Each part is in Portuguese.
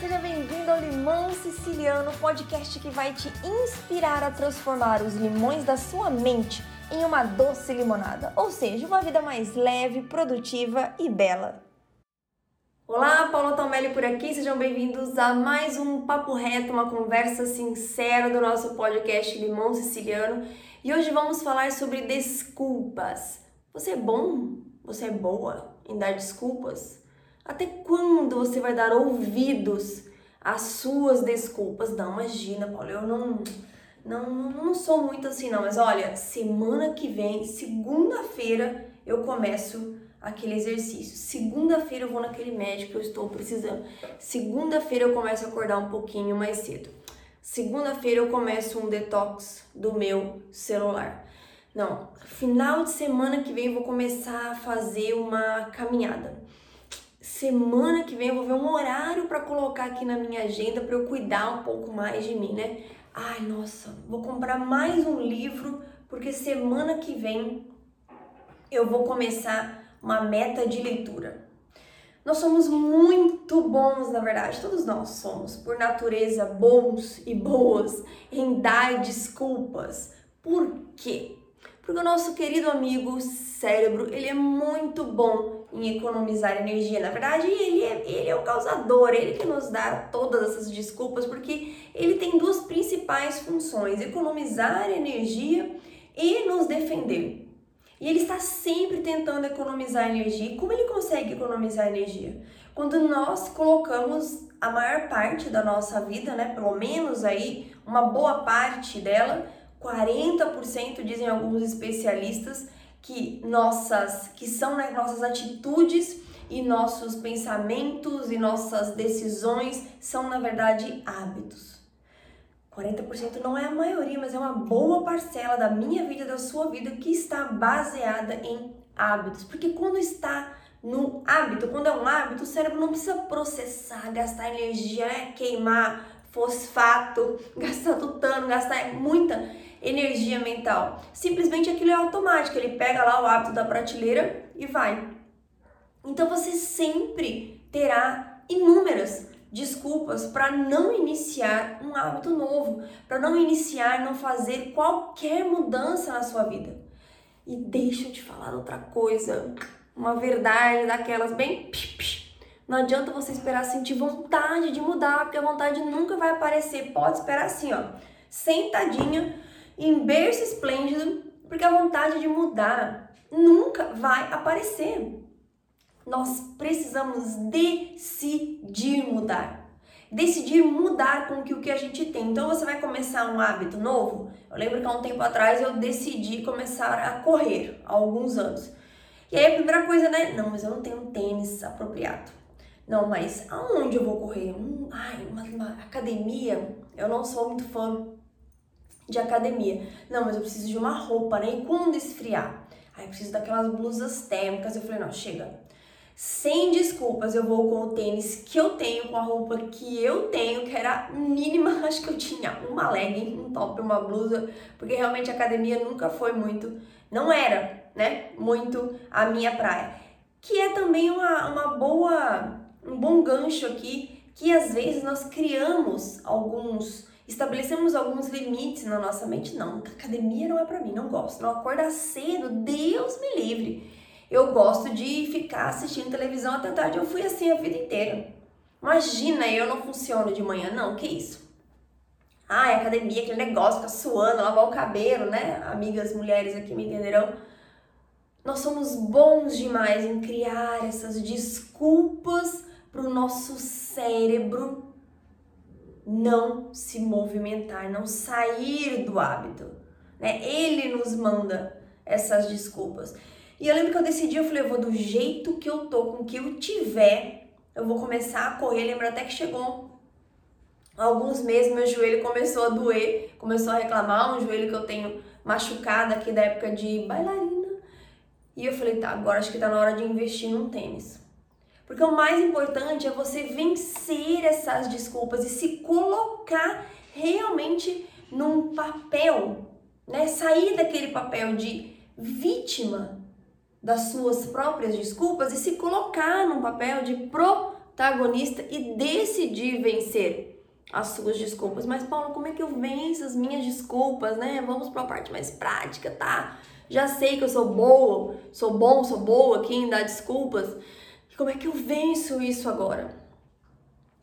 seja bem-vindo ao Limão Siciliano, podcast que vai te inspirar a transformar os limões da sua mente em uma doce limonada, ou seja, uma vida mais leve, produtiva e bela. Olá, Paula Tomelli por aqui, sejam bem-vindos a mais um Papo Reto, uma conversa sincera do nosso podcast Limão Siciliano. E hoje vamos falar sobre desculpas. Você é bom? Você é boa em dar desculpas? Até quando você vai dar ouvidos às suas desculpas? Não, imagina, Paulo, eu não, não, não sou muito assim, não. Mas olha, semana que vem, segunda-feira, eu começo aquele exercício. Segunda-feira eu vou naquele médico que eu estou precisando. Segunda-feira eu começo a acordar um pouquinho mais cedo. Segunda-feira eu começo um detox do meu celular. Não, final de semana que vem eu vou começar a fazer uma caminhada semana que vem eu vou ver um horário para colocar aqui na minha agenda para eu cuidar um pouco mais de mim, né? Ai, nossa, vou comprar mais um livro porque semana que vem eu vou começar uma meta de leitura. Nós somos muito bons, na verdade, todos nós somos, por natureza, bons e boas em dar desculpas. Por quê? Porque o nosso querido amigo cérebro, ele é muito bom em economizar energia. Na verdade, ele é, ele é o causador, ele que nos dá todas essas desculpas, porque ele tem duas principais funções: economizar energia e nos defender. E ele está sempre tentando economizar energia. E como ele consegue economizar energia? Quando nós colocamos a maior parte da nossa vida, né, pelo menos aí uma boa parte dela, 40% dizem alguns especialistas que nossas que são né, nossas atitudes e nossos pensamentos e nossas decisões são na verdade hábitos. 40% não é a maioria, mas é uma boa parcela da minha vida, da sua vida que está baseada em hábitos. Porque quando está no hábito, quando é um hábito, o cérebro não precisa processar, gastar energia, né? queimar fosfato, gastar tutano, gastar muita energia mental. Simplesmente aquilo é automático, ele pega lá o hábito da prateleira e vai. Então você sempre terá inúmeras desculpas para não iniciar um hábito novo, para não iniciar, não fazer qualquer mudança na sua vida. E deixa eu te falar outra coisa, uma verdade daquelas bem não adianta você esperar sentir vontade de mudar, porque a vontade nunca vai aparecer. Pode esperar assim, ó, sentadinha em berço esplêndido, porque a vontade de mudar nunca vai aparecer. Nós precisamos decidir mudar. Decidir mudar com o que a gente tem. Então você vai começar um hábito novo. Eu lembro que há um tempo atrás eu decidi começar a correr, há alguns anos. E aí a primeira coisa, né? Não, mas eu não tenho um tênis apropriado. Não, mas aonde eu vou correr? Hum, ai, uma, uma academia. Eu não sou muito fã de academia. Não, mas eu preciso de uma roupa, né? E quando esfriar? Aí preciso daquelas blusas térmicas. Eu falei, não, chega. Sem desculpas, eu vou com o tênis que eu tenho, com a roupa que eu tenho, que era mínima, acho que eu tinha uma legging, um top, uma blusa, porque realmente a academia nunca foi muito, não era, né, muito a minha praia. Que é também uma, uma boa, um bom gancho aqui, que às vezes nós criamos alguns estabelecemos alguns limites na nossa mente. Não, academia não é para mim, não gosto. Não acordar cedo, Deus me livre. Eu gosto de ficar assistindo televisão até tarde. Eu fui assim a vida inteira. Imagina, eu não funciono de manhã, não, que isso? Ah, é academia, aquele negócio, ficar suando, lavar o cabelo, né? Amigas mulheres aqui me entenderão. Nós somos bons demais em criar essas desculpas para o nosso cérebro não se movimentar, não sair do hábito. Né? Ele nos manda essas desculpas. E eu lembro que eu decidi, eu falei, eu vou do jeito que eu tô, com o que eu tiver, eu vou começar a correr. Lembro até que chegou alguns meses, meu joelho começou a doer, começou a reclamar, um joelho que eu tenho machucado aqui da época de bailarina. E eu falei, tá, agora acho que tá na hora de investir num tênis. Porque o mais importante é você vencer essas desculpas e se colocar realmente num papel, né? Sair daquele papel de vítima das suas próprias desculpas e se colocar num papel de protagonista e decidir vencer as suas desculpas. Mas, Paulo, como é que eu venço as minhas desculpas, né? Vamos para a parte mais prática, tá? Já sei que eu sou boa, sou bom, sou boa aqui em dar desculpas. Como é que eu venço isso agora?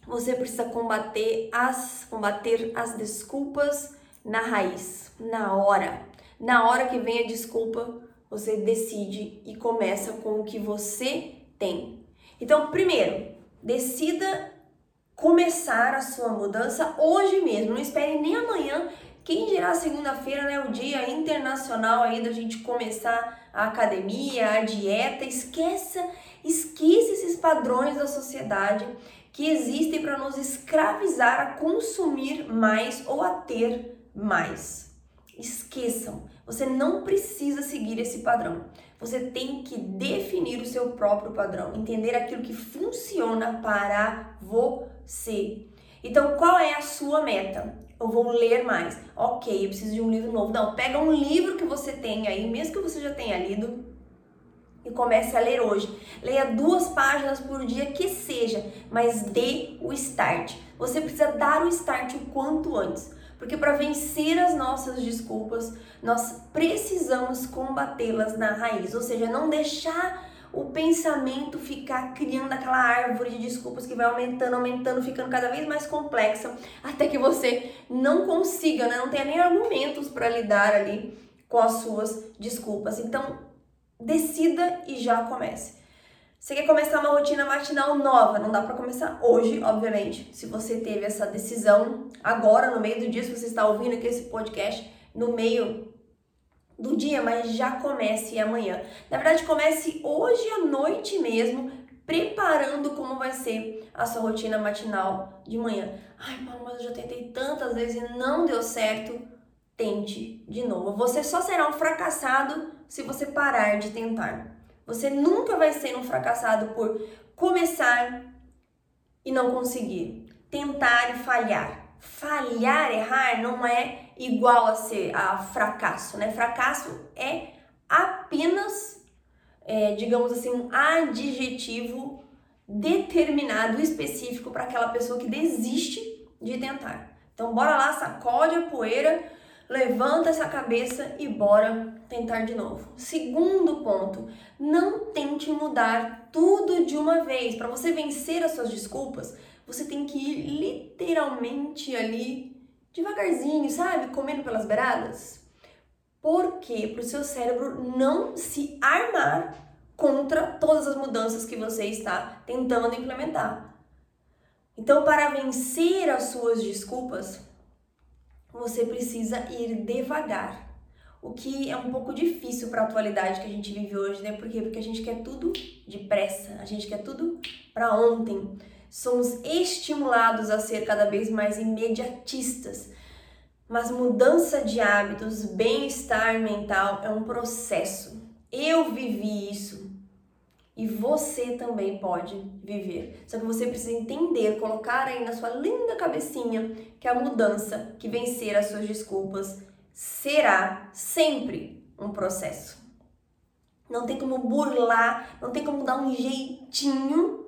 Você precisa combater as combater as desculpas na raiz, na hora. Na hora que vem a desculpa, você decide e começa com o que você tem. Então, primeiro, decida começar a sua mudança hoje mesmo. Não espere nem amanhã. Quem dirá segunda-feira, né, o dia internacional aí da gente começar a academia, a dieta. Esqueça, esqueça esses padrões da sociedade que existem para nos escravizar a consumir mais ou a ter mais. Esqueçam, você não precisa seguir esse padrão. Você tem que definir o seu próprio padrão, entender aquilo que funciona para você. Então, qual é a sua meta? Eu vou ler mais. Ok, eu preciso de um livro novo. Não, pega um livro que você tem aí, mesmo que você já tenha lido, e comece a ler hoje. Leia duas páginas por dia que seja, mas dê o start. Você precisa dar o start o quanto antes, porque para vencer as nossas desculpas, nós precisamos combatê-las na raiz, ou seja, não deixar o pensamento ficar criando aquela árvore de desculpas que vai aumentando, aumentando, ficando cada vez mais complexa, até que você não consiga, né? não tenha nem argumentos para lidar ali com as suas desculpas. Então, decida e já comece. Você quer começar uma rotina matinal nova? Não dá para começar hoje, obviamente. Se você teve essa decisão agora, no meio do dia, se você está ouvindo aqui esse podcast, no meio do dia, mas já comece amanhã. Na verdade, comece hoje à noite mesmo, preparando como vai ser a sua rotina matinal de manhã. Ai, mas eu já tentei tantas vezes e não deu certo. Tente de novo. Você só será um fracassado se você parar de tentar. Você nunca vai ser um fracassado por começar e não conseguir, tentar e falhar. Falhar, errar não é igual a ser a fracasso, né? Fracasso é apenas, é, digamos assim, um adjetivo determinado, específico para aquela pessoa que desiste de tentar. Então, bora lá, sacode a poeira levanta essa cabeça e bora tentar de novo. Segundo ponto, não tente mudar tudo de uma vez. Para você vencer as suas desculpas, você tem que ir literalmente ali devagarzinho, sabe? Comendo pelas beiradas. Por quê? Para o seu cérebro não se armar contra todas as mudanças que você está tentando implementar. Então, para vencer as suas desculpas, você precisa ir devagar. O que é um pouco difícil para a atualidade que a gente vive hoje, né? Por quê? Porque a gente quer tudo depressa, a gente quer tudo para ontem. Somos estimulados a ser cada vez mais imediatistas. Mas mudança de hábitos, bem-estar mental é um processo. Eu vivi isso e você também pode viver. Só que você precisa entender, colocar aí na sua linda cabecinha que a mudança, que vencer as suas desculpas, será sempre um processo. Não tem como burlar, não tem como dar um jeitinho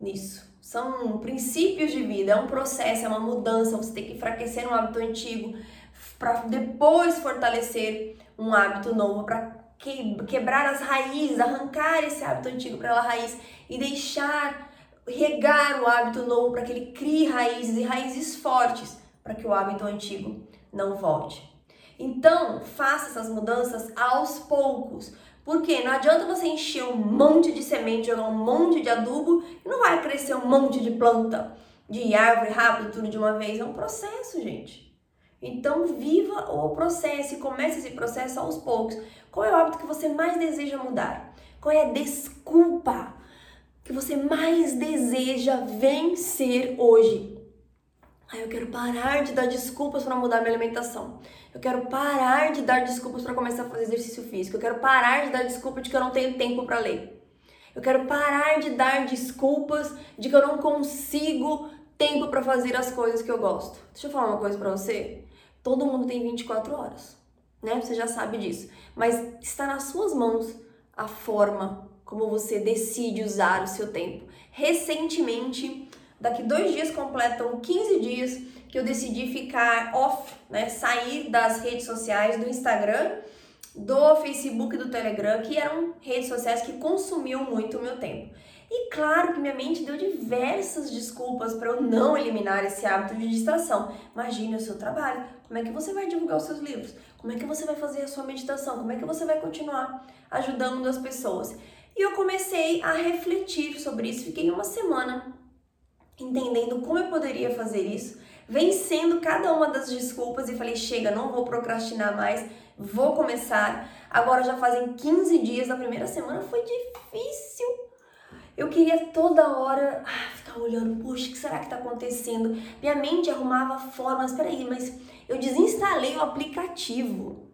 nisso. São princípios de vida, é um processo, é uma mudança. Você tem que enfraquecer um hábito antigo para depois fortalecer um hábito novo, para que, quebrar as raízes, arrancar esse hábito antigo para a raiz e deixar regar o hábito novo para que ele crie raízes e raízes fortes para que o hábito antigo não volte. Então, faça essas mudanças aos poucos. Porque não adianta você encher um monte de semente, jogar um monte de adubo e não vai crescer um monte de planta, de árvore rápido, tudo de uma vez. É um processo, gente. Então, viva o processo e comece esse processo aos poucos. Qual é o hábito que você mais deseja mudar? Qual é a desculpa que você mais deseja vencer hoje? Ah, eu quero parar de dar desculpas para mudar minha alimentação. Eu quero parar de dar desculpas para começar a fazer exercício físico. Eu quero parar de dar desculpa de que eu não tenho tempo para ler. Eu quero parar de dar desculpas de que eu não consigo tempo para fazer as coisas que eu gosto. Deixa eu falar uma coisa para você. Todo mundo tem 24 horas, né? Você já sabe disso. Mas está nas suas mãos a forma como você decide usar o seu tempo. recentemente, daqui dois dias completam 15 dias que eu decidi ficar off, né? Sair das redes sociais, do Instagram, do Facebook e do Telegram, que eram redes sociais que consumiam muito o meu tempo. E claro que minha mente deu diversas desculpas para eu não eliminar esse hábito de distração. Imagine o seu trabalho, como é que você vai divulgar os seus livros? Como é que você vai fazer a sua meditação? Como é que você vai continuar ajudando as pessoas? E eu comecei a refletir sobre isso, fiquei uma semana entendendo como eu poderia fazer isso, vencendo cada uma das desculpas e falei: chega, não vou procrastinar mais, vou começar. Agora já fazem 15 dias, na primeira semana foi difícil eu queria toda hora ah, ficar olhando, puxa, o que será que está acontecendo? Minha mente arrumava formas, peraí, mas eu desinstalei o aplicativo.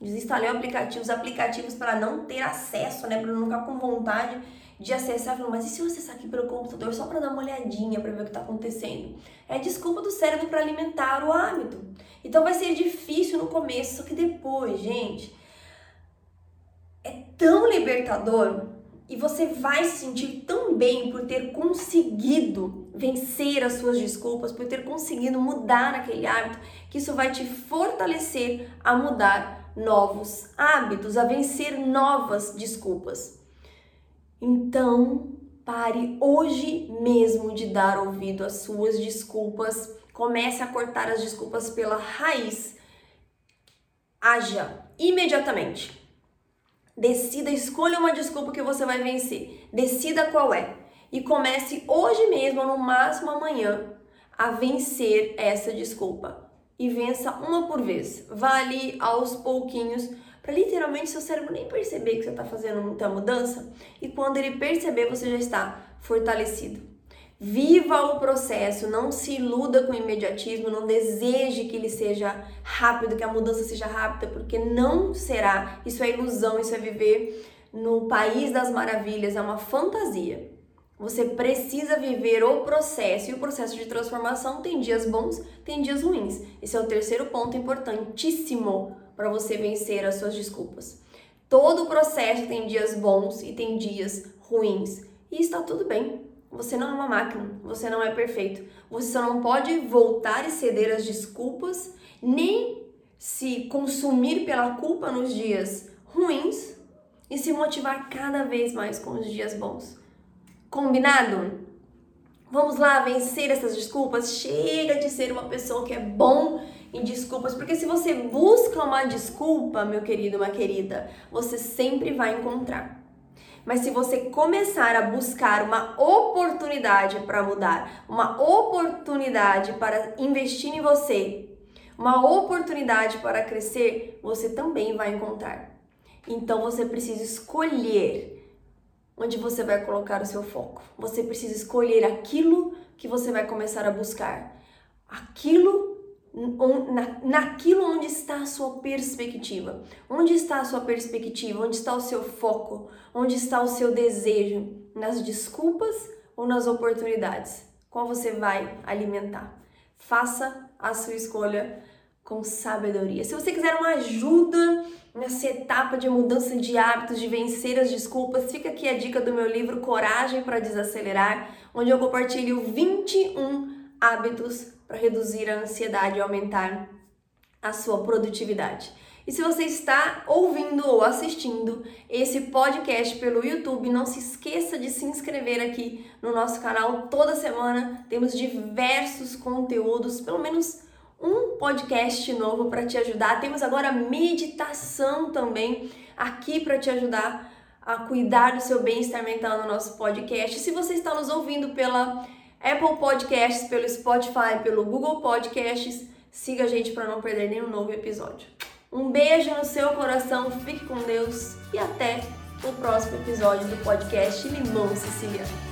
Desinstalei o aplicativo, os aplicativos para não ter acesso, né? Para não ficar com vontade de acessar. Falei, mas e se eu acessar aqui pelo computador só para dar uma olhadinha, para ver o que está acontecendo? É desculpa do cérebro para alimentar o hábito. Então vai ser difícil no começo, só que depois, gente, é tão libertador e você vai se sentir tão bem por ter conseguido vencer as suas desculpas, por ter conseguido mudar aquele hábito, que isso vai te fortalecer a mudar novos hábitos, a vencer novas desculpas. Então, pare hoje mesmo de dar ouvido às suas desculpas, comece a cortar as desculpas pela raiz. Haja imediatamente. Decida, escolha uma desculpa que você vai vencer. Decida qual é. E comece hoje mesmo, no máximo amanhã, a vencer essa desculpa. E vença uma por vez. Vá ali aos pouquinhos, para literalmente seu cérebro nem perceber que você está fazendo muita mudança. E quando ele perceber, você já está fortalecido. Viva o processo, não se iluda com o imediatismo, não deseje que ele seja rápido, que a mudança seja rápida, porque não será. Isso é ilusão, isso é viver no país das maravilhas, é uma fantasia. Você precisa viver o processo e o processo de transformação tem dias bons, tem dias ruins. Esse é o terceiro ponto importantíssimo para você vencer as suas desculpas. Todo processo tem dias bons e tem dias ruins e está tudo bem. Você não é uma máquina, você não é perfeito. Você só não pode voltar e ceder às desculpas, nem se consumir pela culpa nos dias ruins e se motivar cada vez mais com os dias bons. Combinado? Vamos lá vencer essas desculpas? Chega de ser uma pessoa que é bom em desculpas, porque se você busca uma desculpa, meu querido, uma querida, você sempre vai encontrar. Mas se você começar a buscar uma oportunidade para mudar, uma oportunidade para investir em você, uma oportunidade para crescer, você também vai encontrar. Então você precisa escolher onde você vai colocar o seu foco. Você precisa escolher aquilo que você vai começar a buscar. Aquilo na, naquilo onde está a sua perspectiva. Onde está a sua perspectiva? Onde está o seu foco? Onde está o seu desejo? Nas desculpas ou nas oportunidades? Qual você vai alimentar? Faça a sua escolha com sabedoria. Se você quiser uma ajuda nessa etapa de mudança de hábitos, de vencer as desculpas, fica aqui a dica do meu livro Coragem para Desacelerar, onde eu compartilho 21 hábitos para reduzir a ansiedade e aumentar a sua produtividade. E se você está ouvindo ou assistindo esse podcast pelo YouTube, não se esqueça de se inscrever aqui no nosso canal toda semana. Temos diversos conteúdos, pelo menos um podcast novo para te ajudar. Temos agora meditação também aqui para te ajudar a cuidar do seu bem-estar mental no nosso podcast. Se você está nos ouvindo pela Apple Podcasts, pelo Spotify, pelo Google Podcasts. Siga a gente para não perder nenhum novo episódio. Um beijo no seu coração, fique com Deus e até o próximo episódio do podcast Limão Siciliano.